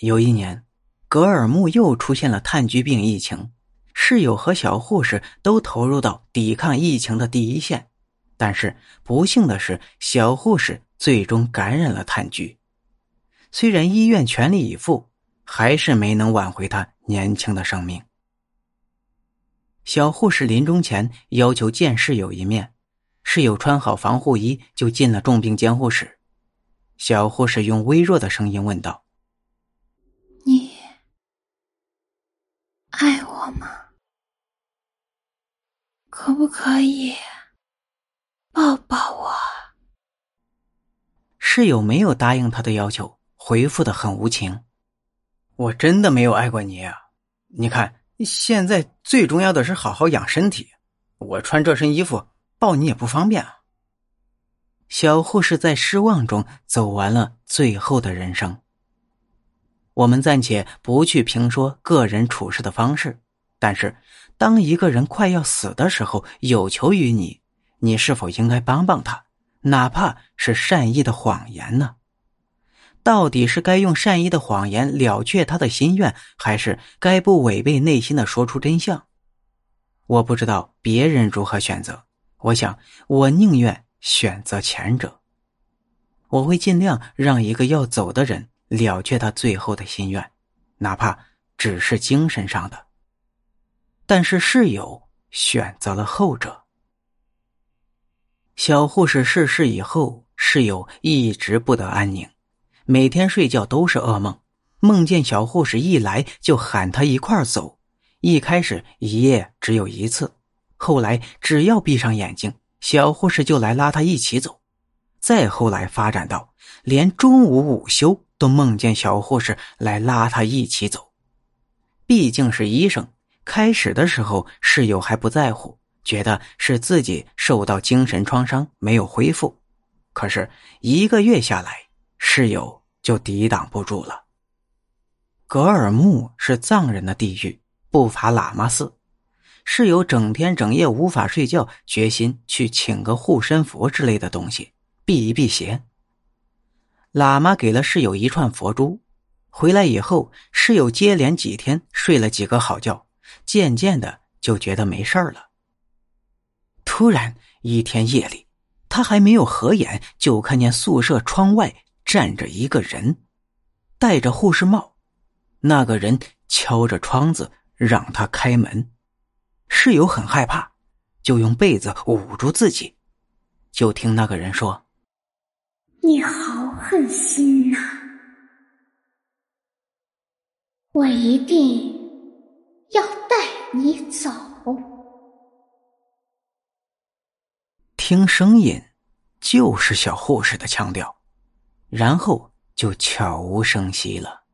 有一年，格尔木又出现了炭疽病疫情，室友和小护士都投入到抵抗疫情的第一线，但是不幸的是，小护士最终感染了炭疽。虽然医院全力以赴，还是没能挽回他年轻的生命。小护士临终前要求见室友一面，室友穿好防护衣就进了重病监护室。小护士用微弱的声音问道。你爱我吗？可不可以抱抱我？室友没有答应他的要求，回复的很无情。我真的没有爱过你啊！你看，现在最重要的是好好养身体。我穿这身衣服抱你也不方便啊。小护士在失望中走完了最后的人生。我们暂且不去评说个人处事的方式，但是当一个人快要死的时候有求于你，你是否应该帮帮他，哪怕是善意的谎言呢？到底是该用善意的谎言了却他的心愿，还是该不违背内心的说出真相？我不知道别人如何选择，我想我宁愿选择前者。我会尽量让一个要走的人。了却他最后的心愿，哪怕只是精神上的。但是室友选择了后者。小护士逝世以后，室友一直不得安宁，每天睡觉都是噩梦，梦见小护士一来就喊他一块走。一开始一夜只有一次，后来只要闭上眼睛，小护士就来拉他一起走。再后来发展到连中午午休。都梦见小护士来拉他一起走，毕竟是医生。开始的时候，室友还不在乎，觉得是自己受到精神创伤没有恢复。可是一个月下来，室友就抵挡不住了。格尔木是藏人的地狱，不乏喇嘛寺。室友整天整夜无法睡觉，决心去请个护身符之类的东西，避一避邪。喇嘛给了室友一串佛珠，回来以后，室友接连几天睡了几个好觉，渐渐的就觉得没事了。突然一天夜里，他还没有合眼，就看见宿舍窗外站着一个人，戴着护士帽。那个人敲着窗子让他开门，室友很害怕，就用被子捂住自己。就听那个人说：“你好。”狠心呐！我一定要带你走。听声音，就是小护士的腔调，然后就悄无声息了。